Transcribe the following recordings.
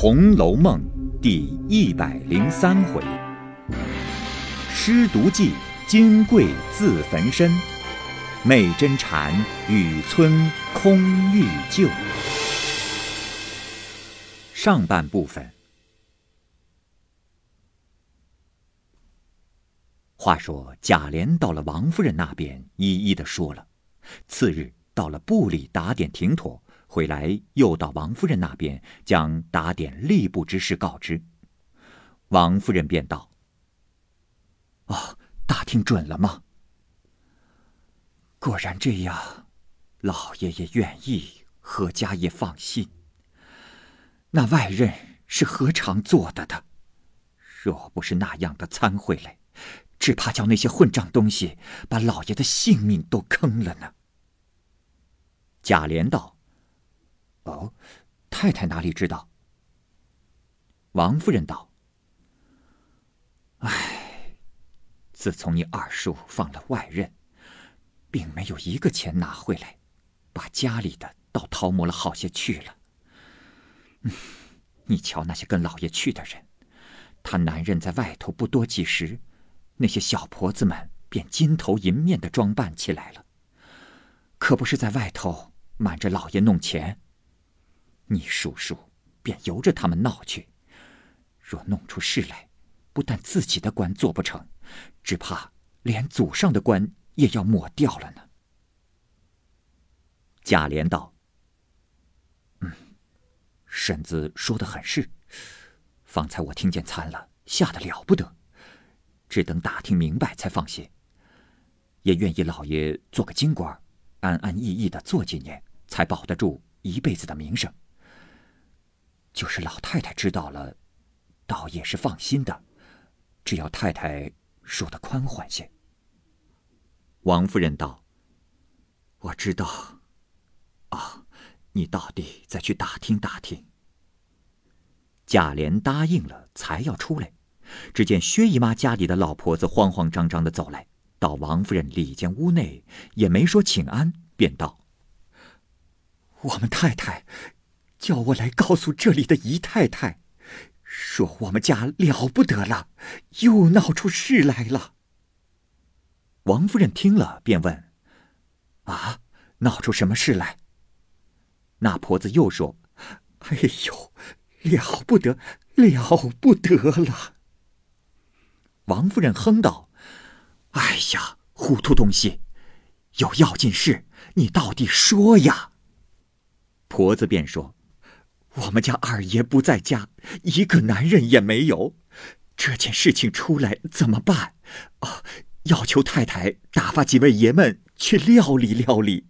红楼梦》第一百零三回：施毒计，金匮自焚身；媚真禅，雨村空欲救。上半部分。话说贾琏到了王夫人那边，一一的说了。次日到了部里打点停妥。回来又到王夫人那边，将打点吏部之事告知。王夫人便道：“哦，打听准了吗？果然这样，老爷也愿意，何家也放心。那外任是何尝做的的？若不是那样的参会来，只怕叫那些混账东西把老爷的性命都坑了呢。”贾琏道。哦，太太哪里知道？王夫人道：“唉，自从你二叔放了外任，并没有一个钱拿回来，把家里的倒掏摸了好些去了。你瞧那些跟老爷去的人，他男人在外头不多几时，那些小婆子们便金头银面的装扮起来了，可不是在外头瞒着老爷弄钱。”你叔叔便由着他们闹去，若弄出事来，不但自己的官做不成，只怕连祖上的官也要抹掉了呢。贾琏道：“嗯，婶子说的很是。方才我听见参了，吓得了不得，只等打听明白才放心。也愿意老爷做个京官，安安逸逸的做几年，才保得住一辈子的名声。”就是老太太知道了，倒也是放心的，只要太太说的宽缓些。王夫人道：“我知道，啊，你到底再去打听打听。”贾琏答应了，才要出来，只见薛姨妈家里的老婆子慌慌张张的走来，到王夫人里间屋内，也没说请安，便道：“我们太太。”叫我来告诉这里的姨太太，说我们家了不得了，又闹出事来了。王夫人听了，便问：“啊，闹出什么事来？”那婆子又说：“哎呦，了不得，了不得了。”王夫人哼道：“哎呀，糊涂东西，有要紧事，你到底说呀。”婆子便说。我们家二爷不在家，一个男人也没有，这件事情出来怎么办？啊，要求太太打发几位爷们去料理料理。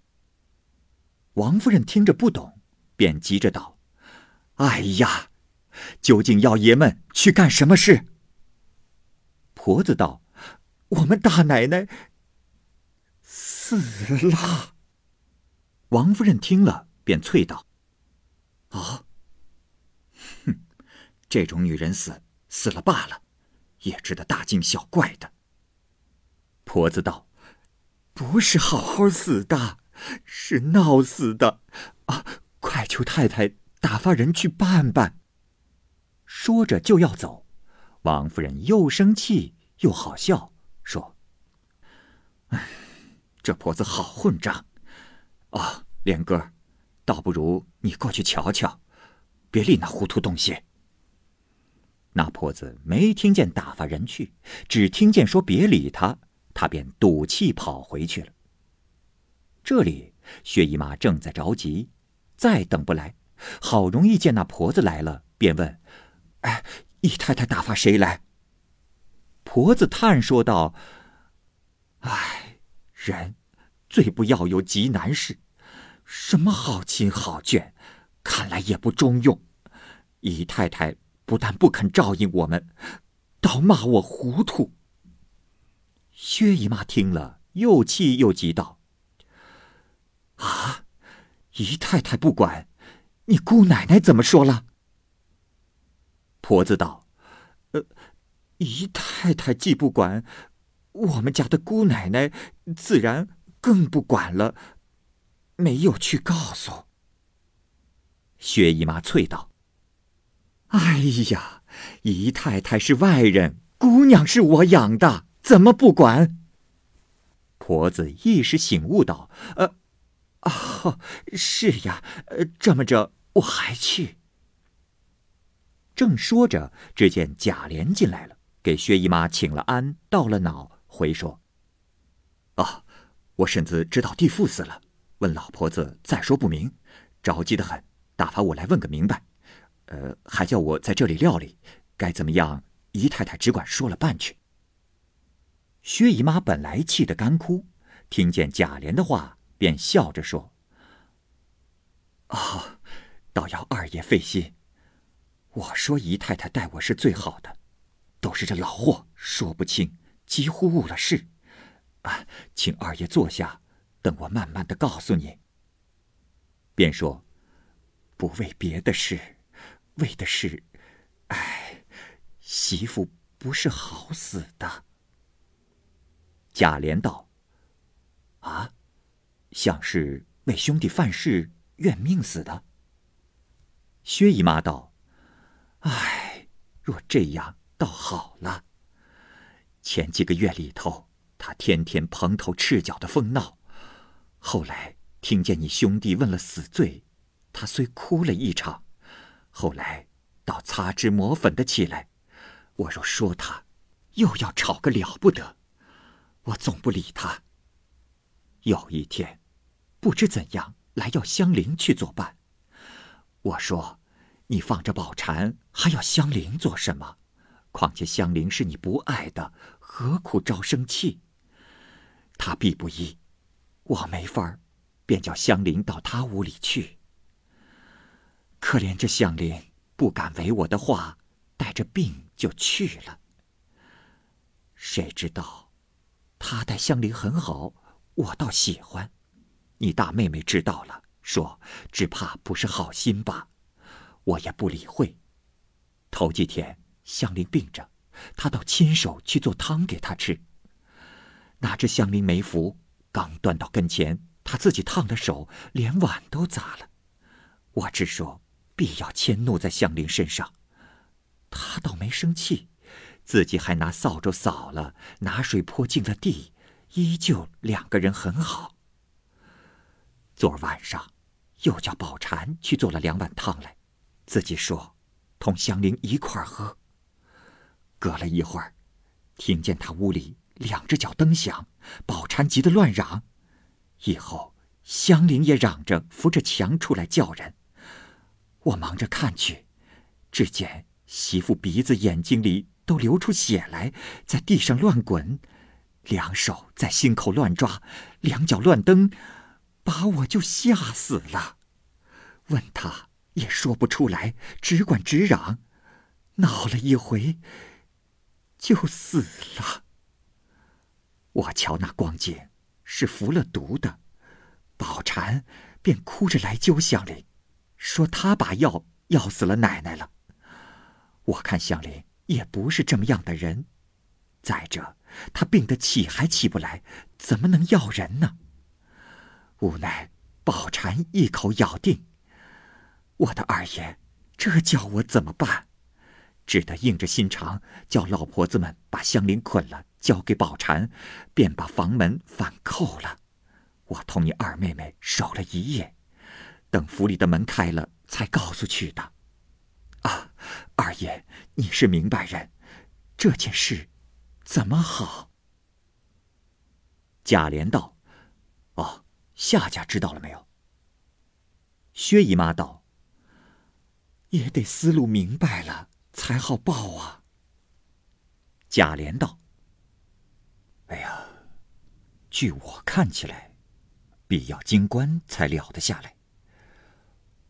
王夫人听着不懂，便急着道：“哎呀，究竟要爷们去干什么事？”婆子道：“我们大奶奶死了。”王夫人听了，便啐道：“啊！”这种女人死死了罢了，也值得大惊小怪的。婆子道：“不是好好死的，是闹死的。啊，快求太太打发人去办办。”说着就要走，王夫人又生气又好笑，说：“，这婆子好混账！啊，莲哥，倒不如你过去瞧瞧，别理那糊涂东西。”那婆子没听见打发人去，只听见说别理他，他便赌气跑回去了。这里薛姨妈正在着急，再等不来，好容易见那婆子来了，便问：“哎，姨太太打发谁来？”婆子叹说道：“哎，人最不要有急难事，什么好亲好眷，看来也不中用。姨太太。”不但不肯照应我们，倒骂我糊涂。薛姨妈听了，又气又急道：“啊，姨太太不管，你姑奶奶怎么说了？”婆子道：“呃，姨太太既不管，我们家的姑奶奶自然更不管了，没有去告诉。”薛姨妈啐道。哎呀，姨太太是外人，姑娘是我养的，怎么不管？”婆子一时醒悟道：“呃，啊，是呀，呃，这么着我还去。”正说着，只见贾琏进来了，给薛姨妈请了安，道了恼，回说：“啊，我婶子知道地父死了，问老婆子再说不明，着急的很，打发我来问个明白。呃，还叫我在这里料理，该怎么样？姨太太只管说了半句。”薛姨妈本来气得干哭，听见贾琏的话，便笑着说：“哦，倒要二爷费心。”我说姨太太待我是最好的，都是这老货说不清，几乎误了事。啊，请二爷坐下，等我慢慢的告诉你。便说，不为别的事，为的是，哎，媳妇不是好死的。贾琏道：“啊，像是为兄弟犯事怨命死的。”薛姨妈道。哎，若这样倒好了。前几个月里头，他天天蓬头赤脚的疯闹，后来听见你兄弟问了死罪，他虽哭了一场，后来倒擦脂抹粉的起来。我若说他，又要吵个了不得，我总不理他。有一天，不知怎样来要香菱去作伴，我说。你放着宝蟾，还要香菱做什么？况且香菱是你不爱的，何苦招生气？他必不依，我没法儿，便叫香菱到他屋里去。可怜这香菱不敢违我的话，带着病就去了。谁知道，他待香菱很好，我倒喜欢。你大妹妹知道了，说只怕不是好心吧。我也不理会。头几天香菱病着，他倒亲手去做汤给她吃。哪知香菱没服，刚端到跟前，他自己烫的手，连碗都砸了。我只说必要迁怒在香菱身上，他倒没生气，自己还拿扫帚扫了，拿水泼净了地，依旧两个人很好。昨儿晚上，又叫宝蟾去做了两碗汤来。自己说，同香菱一块儿喝。隔了一会儿，听见他屋里两只脚蹬响，宝蟾急得乱嚷。以后香菱也嚷着扶着墙出来叫人。我忙着看去，只见媳妇鼻子眼睛里都流出血来，在地上乱滚，两手在心口乱抓，两脚乱蹬，把我就吓死了。问他。也说不出来，只管直嚷，闹了一回，就死了。我瞧那光景，是服了毒的。宝蟾便哭着来揪香菱，说他把药药死了奶奶了。我看香菱也不是这么样的人，再者，他病得起还起不来，怎么能要人呢？无奈宝蟾一口咬定。我的二爷，这叫我怎么办？只得硬着心肠，叫老婆子们把香菱捆了，交给宝蟾，便把房门反扣了。我同你二妹妹守了一夜，等府里的门开了，才告诉去的。啊，二爷，你是明白人，这件事怎么好？贾琏道：“哦，夏家知道了没有？”薛姨妈道。也得思路明白了才好报啊。贾琏道：“哎呀，据我看起来，必要经官才了得下来。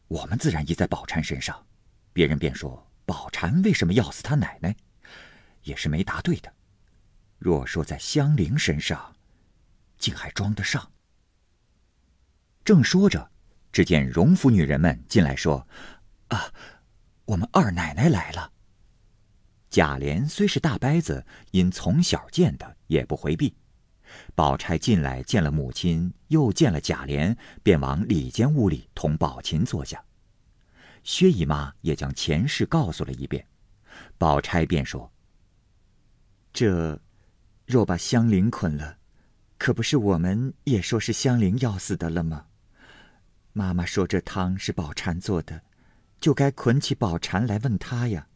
我们自然也在宝钗身上，别人便说宝钗为什么要死他奶奶，也是没答对的。若说在香菱身上，竟还装得上。”正说着，只见荣府女人们进来说。啊，我们二奶奶来了。贾琏虽是大伯子，因从小见的，也不回避。宝钗进来见了母亲，又见了贾琏，便往里间屋里同宝琴坐下。薛姨妈也将前事告诉了一遍。宝钗便说：“这若把香菱捆了，可不是我们也说是香菱要死的了吗？妈妈说这汤是宝钗做的，就该捆起宝钗来问她呀。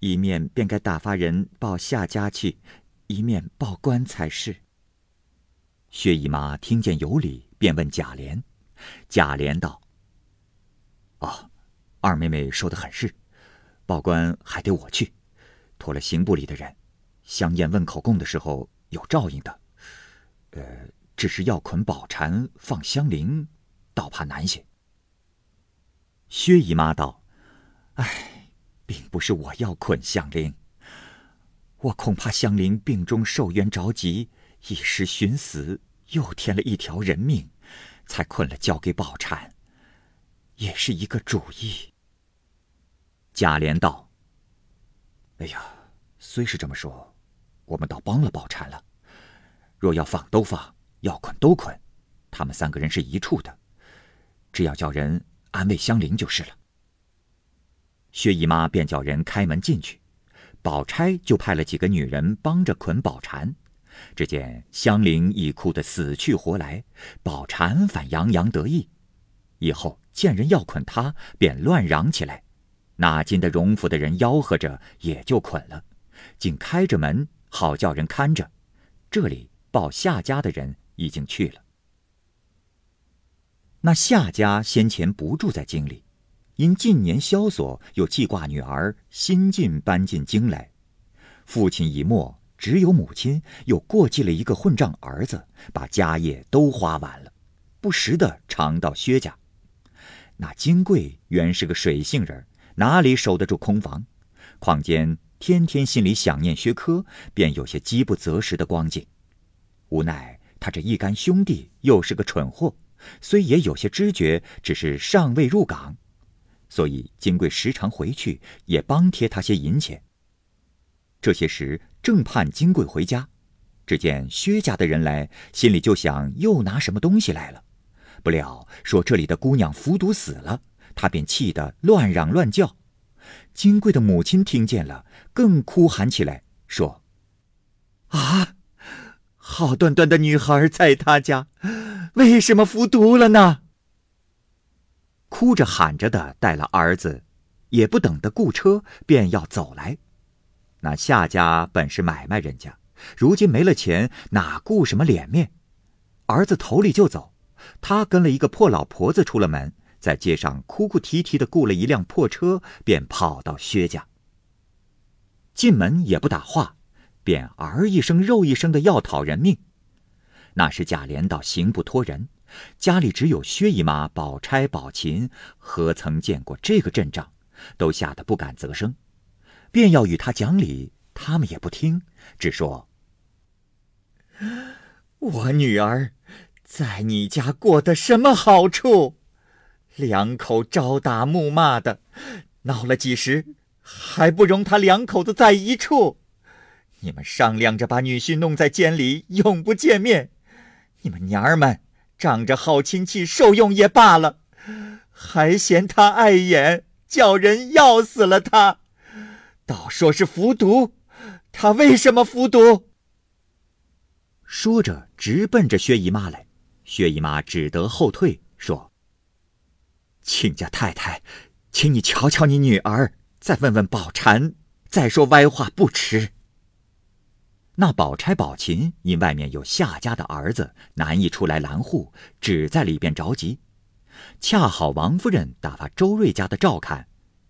一面便该打发人报夏家去，一面报官才是。”薛姨妈听见有理，便问贾琏。贾琏道：“哦，二妹妹说的很是。”报官还得我去，托了刑部里的人，香艳问口供的时候有照应的。呃，只是要捆宝蟾放香菱，倒怕难些。薛姨妈道：“哎，并不是我要捆香菱，我恐怕香菱病中受冤着急，一时寻死，又添了一条人命，才捆了交给宝蟾，也是一个主意。”贾琏道：“哎呀，虽是这么说，我们倒帮了宝钗了。若要放都放，要捆都捆，他们三个人是一处的，只要叫人安慰香菱就是了。”薛姨妈便叫人开门进去，宝钗就派了几个女人帮着捆宝蟾。只见香菱已哭得死去活来，宝蟾反洋洋得意。以后见人要捆她，便乱嚷起来。那进的荣府的人吆喝着，也就捆了，竟开着门，好叫人看着。这里报夏家的人已经去了。那夏家先前不住在京里，因近年萧索，又记挂女儿新晋搬进京来，父亲已没，只有母亲又过继了一个混账儿子，把家业都花完了，不时的常到薛家。那金贵原是个水性人。哪里守得住空房？况兼天天心里想念薛科，便有些饥不择食的光景。无奈他这一干兄弟又是个蠢货，虽也有些知觉，只是尚未入港，所以金贵时常回去，也帮贴他些银钱。这些时正盼金贵回家，只见薛家的人来，心里就想又拿什么东西来了，不料说这里的姑娘服毒死了。他便气得乱嚷乱叫，金贵的母亲听见了，更哭喊起来，说：“啊，好端端的女孩在他家，为什么服毒了呢？”哭着喊着的带了儿子，也不等得雇车，便要走来。那夏家本是买卖人家，如今没了钱，哪顾什么脸面？儿子头里就走，他跟了一个破老婆子出了门。在街上哭哭啼啼的雇了一辆破车，便跑到薛家。进门也不打话，便儿一声肉一声的要讨人命。那时贾琏倒行不托人，家里只有薛姨妈、宝钗、宝琴，何曾见过这个阵仗，都吓得不敢啧声。便要与他讲理，他们也不听，只说：“我女儿在你家过得什么好处？”两口朝打暮骂的，闹了几时，还不容他两口子在一处。你们商量着把女婿弄在监里，永不见面。你们娘儿们仗着好亲戚受用也罢了，还嫌他碍眼，叫人要死了他。倒说是服毒，他为什么服毒？说着直奔着薛姨妈来，薛姨妈只得后退，说。亲家太太，请你瞧瞧你女儿，再问问宝蟾，再说歪话不迟。那宝钗、宝琴因外面有夏家的儿子，难以出来拦护，只在里边着急。恰好王夫人打发周瑞家的照看，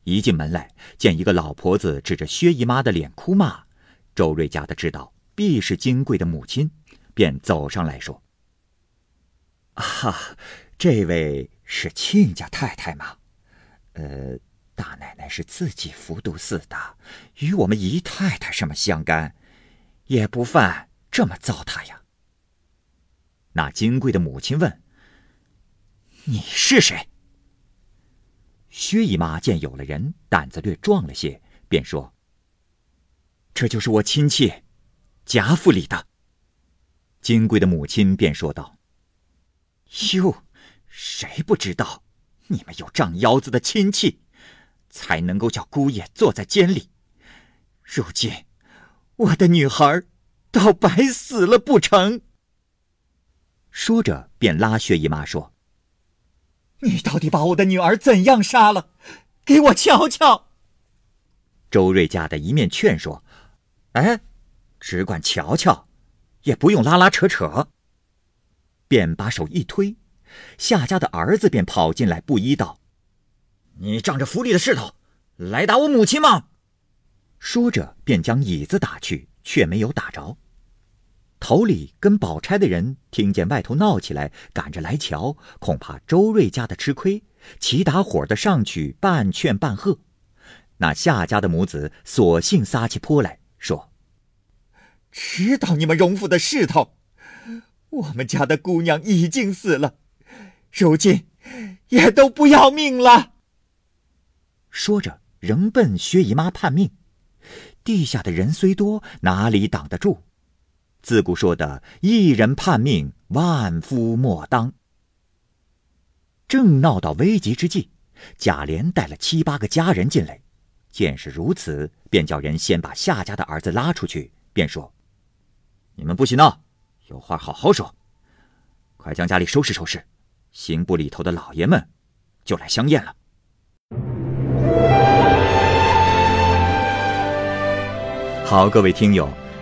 一进门来，见一个老婆子指着薛姨妈的脸哭骂。周瑞家的知道必是金贵的母亲，便走上来说：“啊，这位。”是亲家太太吗？呃，大奶奶是自己服毒死的，与我们姨太太什么相干？也不犯这么糟蹋呀。那金贵的母亲问：“你是谁？”薛姨妈见有了人，胆子略壮了些，便说：“这就是我亲戚，贾府里的。”金贵的母亲便说道：“哟。”谁不知道，你们有仗腰子的亲戚，才能够叫姑爷坐在监里。如今，我的女孩倒白死了不成？说着，便拉薛姨妈说：“你到底把我的女儿怎样杀了？给我瞧瞧。”周瑞家的一面劝说：“哎，只管瞧瞧，也不用拉拉扯扯。”便把手一推，夏家的儿子便跑进来，不依道：“你仗着府里的势头，来打我母亲吗？”说着，便将椅子打去，却没有打着。头里跟宝钗的人听见外头闹起来，赶着来瞧，恐怕周瑞家的吃亏，齐打伙的上去半劝半喝。那夏家的母子索性撒起泼来说：“知道你们荣府的势头，我们家的姑娘已经死了，如今也都不要命了。”说着，仍奔薛姨妈盼命。地下的人虽多，哪里挡得住？自古说的“一人叛命，万夫莫当”。正闹到危急之际，贾琏带了七八个家人进来，见是如此，便叫人先把夏家的儿子拉出去，便说：“你们不许闹，有话好好说，快将家里收拾收拾，刑部里头的老爷们就来相验了。”好，各位听友。